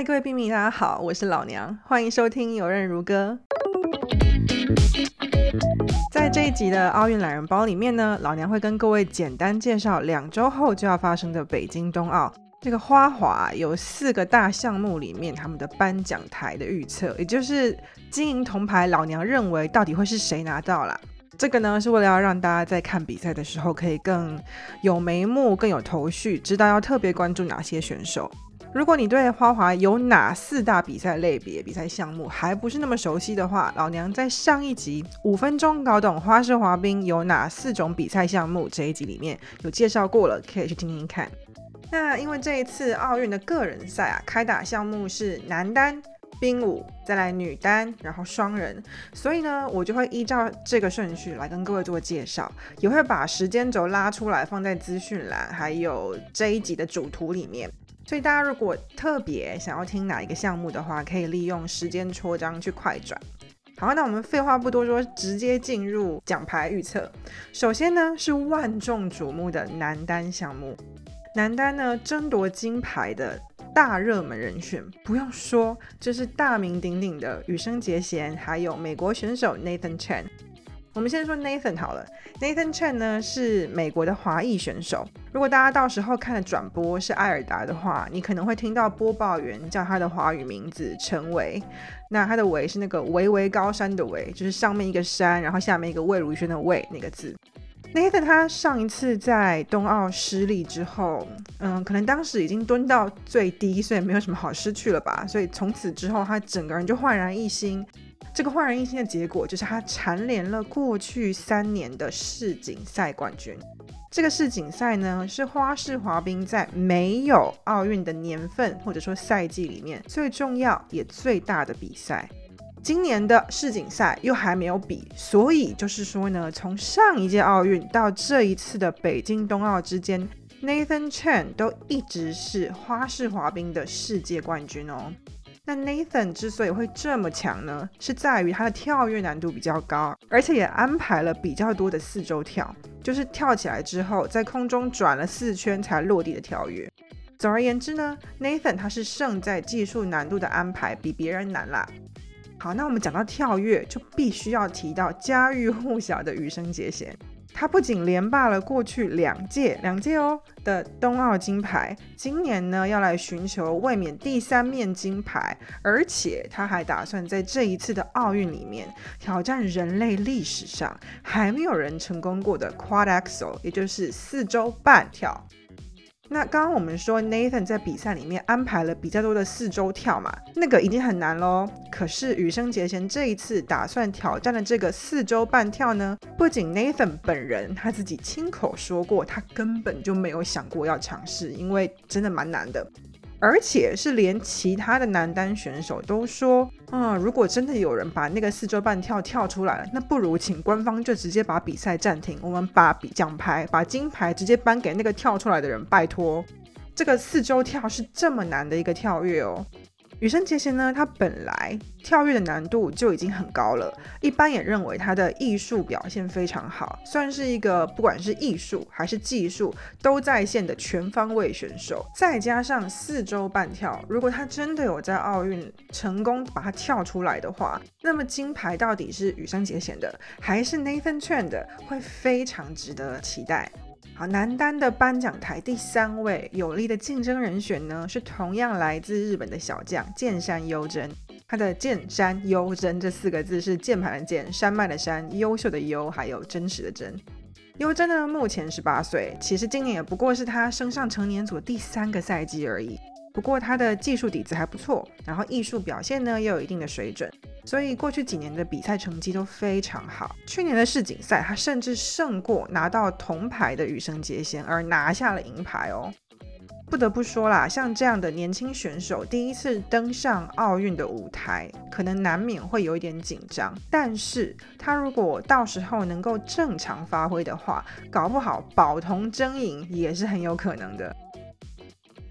嗨，各位兵迷，大家好，我是老娘，欢迎收听《游刃如歌》。在这一集的奥运懒人包里面呢，老娘会跟各位简单介绍两周后就要发生的北京冬奥。这个花滑有四个大项目里面，他们的颁奖台的预测，也就是金银铜牌，老娘认为到底会是谁拿到啦？这个呢，是为了要让大家在看比赛的时候可以更有眉目、更有头绪，知道要特别关注哪些选手。如果你对花滑有哪四大比赛类别、比赛项目还不是那么熟悉的话，老娘在上一集五分钟搞懂花式滑冰有哪四种比赛项目这一集里面有介绍过了，可以去听听看。那因为这一次奥运的个人赛啊，开打项目是男单。冰舞，再来女单，然后双人，所以呢，我就会依照这个顺序来跟各位做介绍，也会把时间轴拉出来放在资讯栏，还有这一集的主图里面。所以大家如果特别想要听哪一个项目的话，可以利用时间戳章去快转。好，那我们废话不多说，直接进入奖牌预测。首先呢，是万众瞩目的男单项目，男单呢争夺金牌的。大热门人选不用说，这是大名鼎鼎的羽生结弦，还有美国选手 Nathan Chen。我们先说 Nathan 好了，Nathan Chen 呢是美国的华裔选手。如果大家到时候看的转播是艾尔达的话，你可能会听到播报员叫他的华语名字陈维。那他的维是那个巍巍高山的巍，就是上面一个山，然后下面一个魏如萱的魏那个字。Nathan 他上一次在冬奥失利之后，嗯，可能当时已经蹲到最低，所以没有什么好失去了吧。所以从此之后，他整个人就焕然一新。这个焕然一新的结果，就是他蝉联了过去三年的世锦赛冠军。这个世锦赛呢，是花式滑冰在没有奥运的年份或者说赛季里面最重要也最大的比赛。今年的世锦赛又还没有比，所以就是说呢，从上一届奥运到这一次的北京冬奥之间，Nathan Chen 都一直是花式滑冰的世界冠军哦。那 Nathan 之所以会这么强呢，是在于他的跳跃难度比较高，而且也安排了比较多的四周跳，就是跳起来之后在空中转了四圈才落地的跳跃。总而言之呢，Nathan 他是胜在技术难度的安排比别人难啦。好，那我们讲到跳跃，就必须要提到家喻户晓的羽生结弦。他不仅连霸了过去两届、两届哦的冬奥金牌，今年呢要来寻求卫冕第三面金牌，而且他还打算在这一次的奥运里面挑战人类历史上还没有人成功过的 Quad Axel，也就是四周半跳。那刚刚我们说 Nathan 在比赛里面安排了比较多的四周跳嘛，那个已经很难喽。可是羽生结弦这一次打算挑战的这个四周半跳呢，不仅 Nathan 本人他自己亲口说过，他根本就没有想过要尝试，因为真的蛮难的。而且是连其他的男单选手都说，啊，如果真的有人把那个四周半跳跳出来了，那不如请官方就直接把比赛暂停，我们把奖牌、把金牌直接颁给那个跳出来的人，拜托，这个四周跳是这么难的一个跳跃哦。羽生结弦呢，他本来跳跃的难度就已经很高了，一般也认为他的艺术表现非常好，算是一个不管是艺术还是技术都在线的全方位选手。再加上四周半跳，如果他真的有在奥运成功把它跳出来的话，那么金牌到底是羽生结弦的，还是 Nathan Chen 的，会非常值得期待。好，男单的颁奖台第三位有力的竞争人选呢，是同样来自日本的小将剑山优真。他的剑山优真这四个字是键盘的键，山脉的山，优秀的优，还有真实的真。优真呢，目前十八岁，其实今年也不过是他升上成年组第三个赛季而已。不过他的技术底子还不错，然后艺术表现呢也有一定的水准，所以过去几年的比赛成绩都非常好。去年的世锦赛，他甚至胜过拿到铜牌的羽生结弦，而拿下了银牌哦。不得不说啦，像这样的年轻选手第一次登上奥运的舞台，可能难免会有一点紧张。但是他如果到时候能够正常发挥的话，搞不好保铜争银也是很有可能的。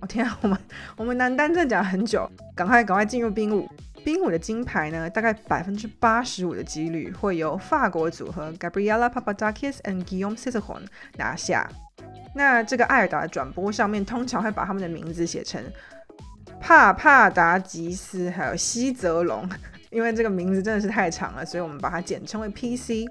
我天啊，我们我们男单正讲很久，赶快赶快进入冰舞。冰舞的金牌呢，大概百分之八十五的几率会由法国组合 Gabriella Papadakis and Guillaume c i s e r o n 拿下。那这个艾尔达的转播上面通常会把他们的名字写成帕帕达吉斯，还有西泽龙。因为这个名字真的是太长了，所以我们把它简称为 PC。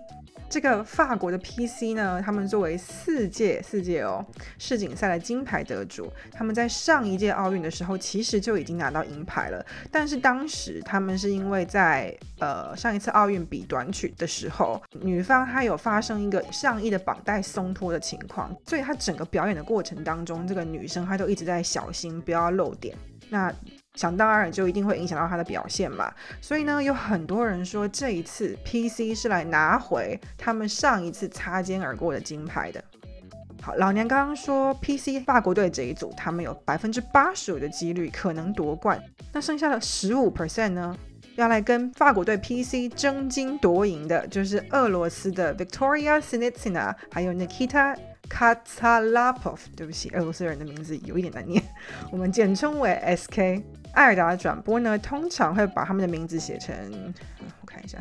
这个法国的 PC 呢，他们作为四届四届哦世锦赛的金牌得主，他们在上一届奥运的时候其实就已经拿到银牌了。但是当时他们是因为在呃上一次奥运比短曲的时候，女方她有发生一个上衣的绑带松脱的情况，所以她整个表演的过程当中，这个女生她都一直在小心不要漏点。那想当然就一定会影响到他的表现嘛，所以呢，有很多人说这一次 PC 是来拿回他们上一次擦肩而过的金牌的。好，老娘刚刚说 PC 法国队这一组，他们有百分之八十五的几率可能夺冠，那剩下的十五 percent 呢，要来跟法国队 PC 争金夺银的，就是俄罗斯的 Victoria Sinitsina，还有 Nikita。k a t a l a p o v，对不起，俄罗斯人的名字有一点难念，我们简称为 SK。艾尔达转播呢，通常会把他们的名字写成，我看一下，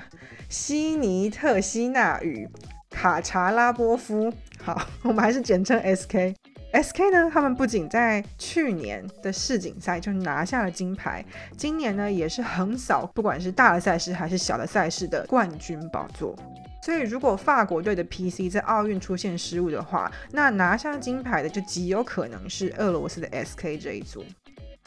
悉尼特西纳与卡查拉波夫。好，我们还是简称 SK。SK 呢，他们不仅在去年的世锦赛就拿下了金牌，今年呢也是横扫不管是大的赛事还是小的赛事的冠军宝座。所以，如果法国队的 PC 在奥运出现失误的话，那拿下金牌的就极有可能是俄罗斯的 SK 这一组。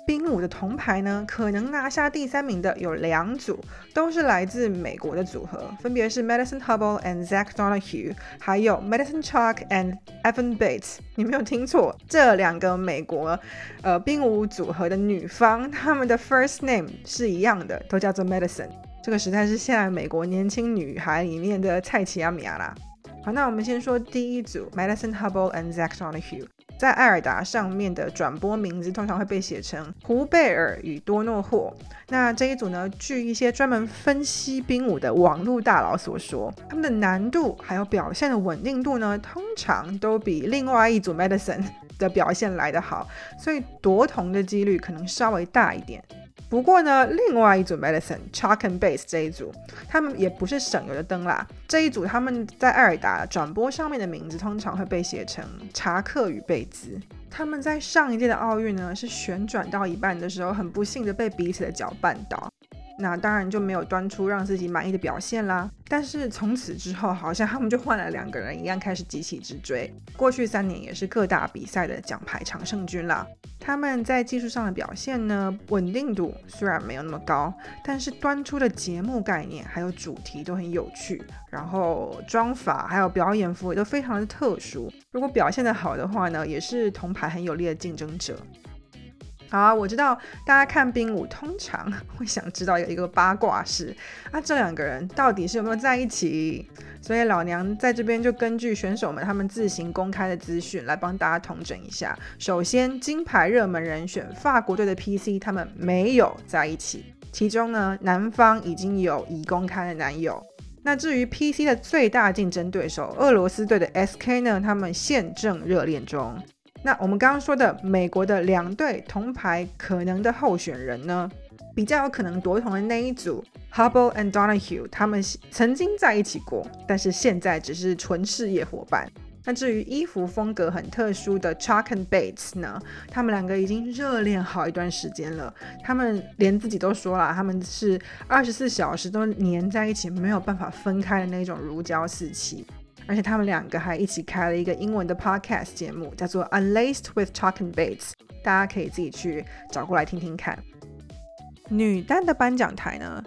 冰舞的铜牌呢，可能拿下第三名的有两组，都是来自美国的组合，分别是 Madison Hubble and Zach Donahue，还有 Madison Chalk and Evan Bates。你没有听错，这两个美国呃冰舞组合的女方，她们的 first name 是一样的，都叫做 Madison。这个实在是现在美国年轻女孩里面的蔡奇亚米亚啦。好，那我们先说第一组，Madison Hubble and Zach Donahue，在艾尔达上面的转播名字通常会被写成胡贝尔与多诺霍。那这一组呢，据一些专门分析冰舞的网络大佬所说，他们的难度还有表现的稳定度呢，通常都比另外一组 Medicine 的表现来得好，所以夺铜的几率可能稍微大一点。不过呢，另外一组 Medicine Chalk and Base 这一组，他们也不是省油的灯啦。这一组他们在艾尔达转播上面的名字通常会被写成查克与贝兹。他们在上一届的奥运呢，是旋转到一半的时候，很不幸的被彼此的脚绊倒。那当然就没有端出让自己满意的表现啦。但是从此之后，好像他们就换了两个人一样，开始急起直追。过去三年也是各大比赛的奖牌常胜军啦。他们在技术上的表现呢，稳定度虽然没有那么高，但是端出的节目概念还有主题都很有趣，然后妆法还有表演服也都非常的特殊。如果表现的好的话呢，也是铜牌很有力的竞争者。好，我知道大家看冰舞通常 会想知道有一个八卦是啊，这两个人到底是有没有在一起？所以老娘在这边就根据选手们他们自行公开的资讯来帮大家统整一下。首先，金牌热门人选法国队的 PC 他们没有在一起，其中呢，男方已经有已公开的男友。那至于 PC 的最大竞争对手俄罗斯队的 SK 呢，他们现正热恋中。那我们刚刚说的美国的两队铜牌可能的候选人呢，比较有可能夺铜的那一组，Hubble and Donahue，他们曾经在一起过，但是现在只是纯事业伙伴。那至于衣服风格很特殊的 Chalk and Bates 呢，他们两个已经热恋好一段时间了，他们连自己都说了，他们是二十四小时都黏在一起，没有办法分开的那种如胶似漆。而且他们两个还一起开了一个英文的 podcast 节目，叫做 Unlaced with Talking Bates，大家可以自己去找过来听听看。女单的颁奖台呢，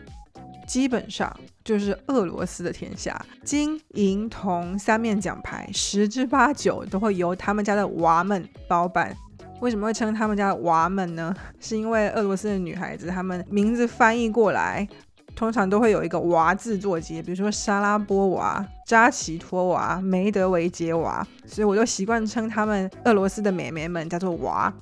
基本上就是俄罗斯的天下，金银铜三面奖牌，十之八九都会由他们家的娃们包办。为什么会称他们家的娃们呢？是因为俄罗斯的女孩子，她们名字翻译过来。通常都会有一个娃字作结，比如说莎拉波娃、扎奇托娃、梅德韦杰娃，所以我就习惯称他们俄罗斯的美眉们叫做娃。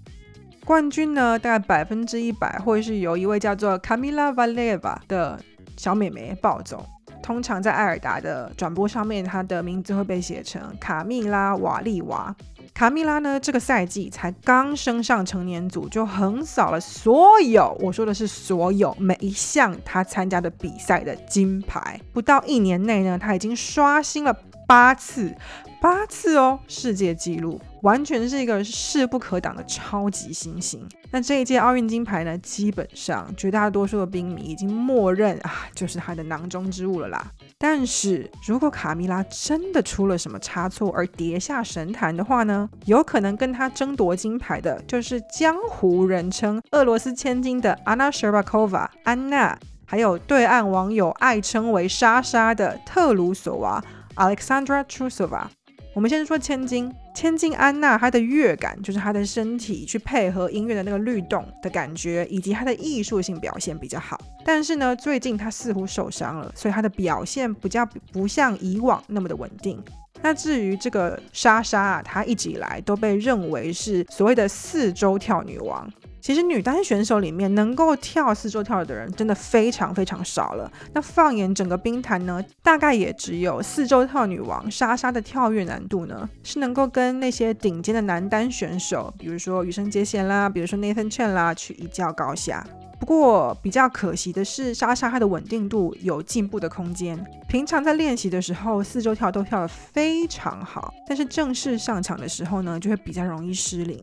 冠军呢，大概百分之一百会是由一位叫做卡米拉·瓦列娃的小美眉抱走。通常在艾尔达的转播上面，她的名字会被写成卡米拉·瓦利娃。卡蜜拉呢？这个赛季才刚升上成年组，就横扫了所有，我说的是所有每一项她参加的比赛的金牌。不到一年内呢，她已经刷新了八次八次哦，世界纪录，完全是一个势不可挡的超级新星。那这一届奥运金牌呢，基本上绝大多数的冰迷已经默认啊，就是他的囊中之物了啦。但是如果卡米拉真的出了什么差错而跌下神坛的话呢，有可能跟他争夺金牌的就是江湖人称俄罗斯千金的安娜·舍巴科娃安娜，还有对岸网友爱称为莎莎的特鲁索娃 Alexandra Trusova。我们先说千金，千金安娜，她的乐感就是她的身体去配合音乐的那个律动的感觉，以及她的艺术性表现比较好。但是呢，最近她似乎受伤了，所以她的表现比较不像以往那么的稳定。那至于这个莎莎啊，她一直以来都被认为是所谓的四周跳女王。其实女单选手里面能够跳四周跳的人真的非常非常少了。那放眼整个冰坛呢，大概也只有四周跳女王莎莎的跳跃难度呢，是能够跟那些顶尖的男单选手，比如说羽生结弦啦，比如说 Nathan Chen 啦，去一较高下。不过比较可惜的是，莎莎她的稳定度有进步的空间。平常在练习的时候，四周跳都跳得非常好，但是正式上场的时候呢，就会比较容易失灵。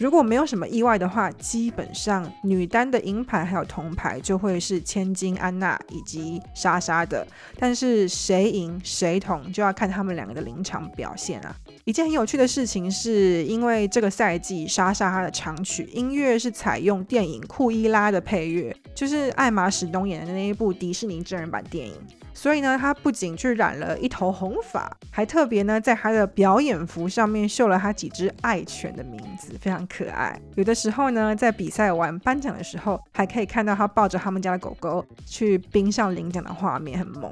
如果没有什么意外的话，基本上女单的银牌还有铜牌就会是千金安娜以及莎莎的。但是谁赢谁铜，就要看他们两个的临场表现啊。一件很有趣的事情是，因为这个赛季莎莎她的长曲音乐是采用电影《库伊拉》的配乐，就是艾玛史东演的那一部迪士尼真人版电影。所以呢，他不仅去染了一头红发，还特别呢在他的表演服上面绣了他几只爱犬的名字，非常可爱。有的时候呢，在比赛完颁奖的时候，还可以看到他抱着他们家的狗狗去冰上领奖的画面，很萌。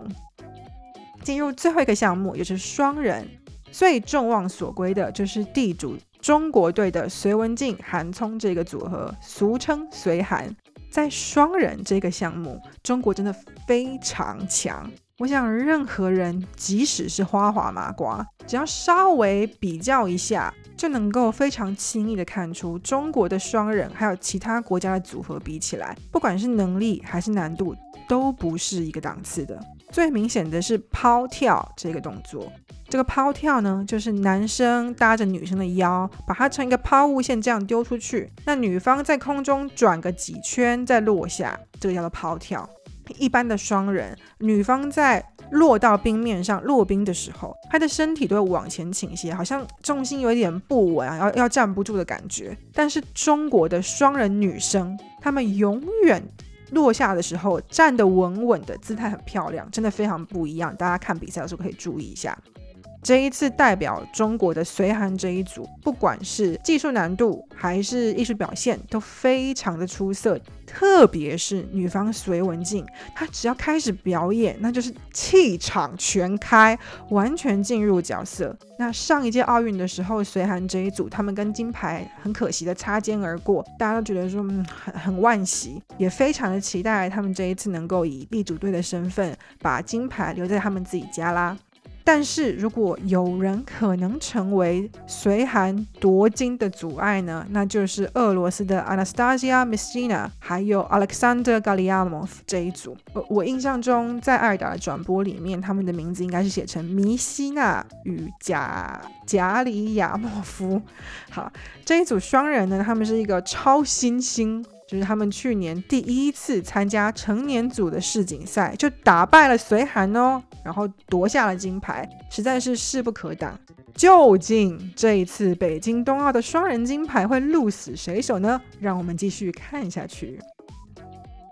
进入最后一个项目，也是双人，最众望所归的就是地主中国队的隋文静、韩聪这个组合，俗称隋韩。在双人这个项目，中国真的非常强。我想，任何人，即使是花滑麻瓜，只要稍微比较一下，就能够非常轻易的看出，中国的双人还有其他国家的组合比起来，不管是能力还是难度，都不是一个档次的。最明显的是抛跳这个动作。这个抛跳呢，就是男生搭着女生的腰，把它成一个抛物线这样丢出去。那女方在空中转个几圈再落下，这个叫做抛跳。一般的双人，女方在落到冰面上落冰的时候，她的身体都会往前倾斜，好像重心有一点不稳啊，要要站不住的感觉。但是中国的双人女生，她们永远落下的时候站得稳稳的，姿态很漂亮，真的非常不一样。大家看比赛的时候可以注意一下。这一次代表中国的隋韩这一组，不管是技术难度还是艺术表现，都非常的出色。特别是女方隋文静，她只要开始表演，那就是气场全开，完全进入角色。那上一届奥运的时候，隋韩这一组他们跟金牌很可惜的擦肩而过，大家都觉得说，嗯，很很惋惜，也非常的期待他们这一次能够以地主队的身份把金牌留在他们自己家啦。但是如果有人可能成为随韩夺金的阻碍呢？那就是俄罗斯的 Anastasia m i s s i n a 还有 Alexander Galiamov 这一组。我我印象中在艾达的转播里面，他们的名字应该是写成米西娜与贾贾里亚莫夫。好，这一组双人呢，他们是一个超新星。就是他们去年第一次参加成年组的世锦赛，就打败了隋韩哦，然后夺下了金牌，实在是势不可挡。究竟这一次北京冬奥的双人金牌会鹿死谁手呢？让我们继续看下去。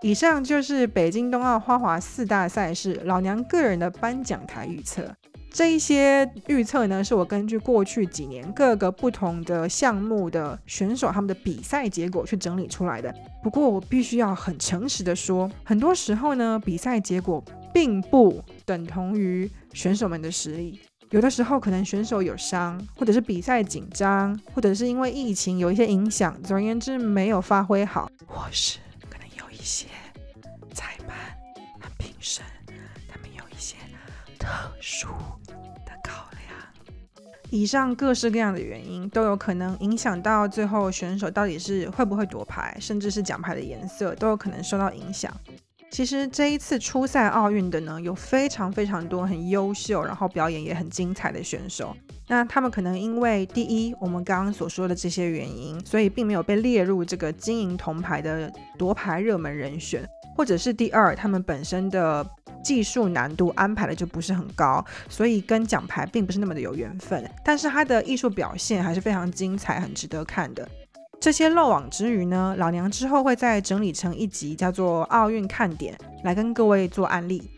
以上就是北京冬奥花滑四大赛事老娘个人的颁奖台预测。这一些预测呢，是我根据过去几年各个不同的项目的选手他们的比赛结果去整理出来的。不过我必须要很诚实的说，很多时候呢，比赛结果并不等同于选手们的实力。有的时候可能选手有伤，或者是比赛紧张，或者是因为疫情有一些影响，总而言之没有发挥好，或是可能有一些裁判和评审他们有一些特殊的考量。以上各式各样的原因都有可能影响到最后选手到底是会不会夺牌，甚至是奖牌的颜色都有可能受到影响。其实这一次初赛奥运的呢，有非常非常多很优秀，然后表演也很精彩的选手。那他们可能因为第一，我们刚刚所说的这些原因，所以并没有被列入这个金银铜牌的夺牌热门人选，或者是第二，他们本身的技术难度安排的就不是很高，所以跟奖牌并不是那么的有缘分。但是他的艺术表现还是非常精彩，很值得看的。这些漏网之鱼呢，老娘之后会再整理成一集，叫做奥运看点，来跟各位做案例。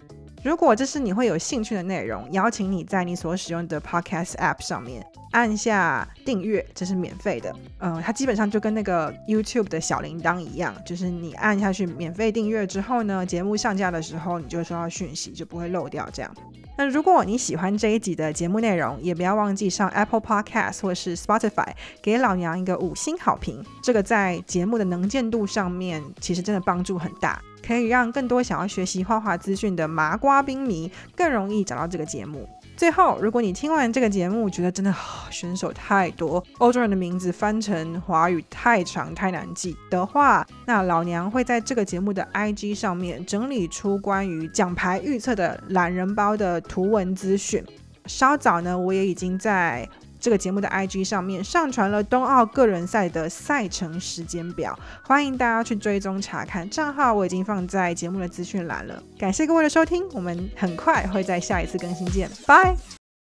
如果这是你会有兴趣的内容，邀请你在你所使用的 Podcast App 上面按下订阅，这是免费的。嗯，它基本上就跟那个 YouTube 的小铃铛一样，就是你按下去免费订阅之后呢，节目上架的时候你就收到讯息，就不会漏掉这样。那如果你喜欢这一集的节目内容，也不要忘记上 Apple Podcast 或是 Spotify 给老娘一个五星好评，这个在节目的能见度上面其实真的帮助很大。可以让更多想要学习画画资讯的麻瓜兵迷更容易找到这个节目。最后，如果你听完这个节目觉得真的选手太多，欧洲人的名字翻成华语太长太难记的话，那老娘会在这个节目的 IG 上面整理出关于奖牌预测的懒人包的图文资讯。稍早呢，我也已经在。这个节目的 IG 上面上传了冬奥个人赛的赛程时间表，欢迎大家去追踪查看。账号我已经放在节目的资讯栏了。感谢各位的收听，我们很快会在下一次更新见，拜。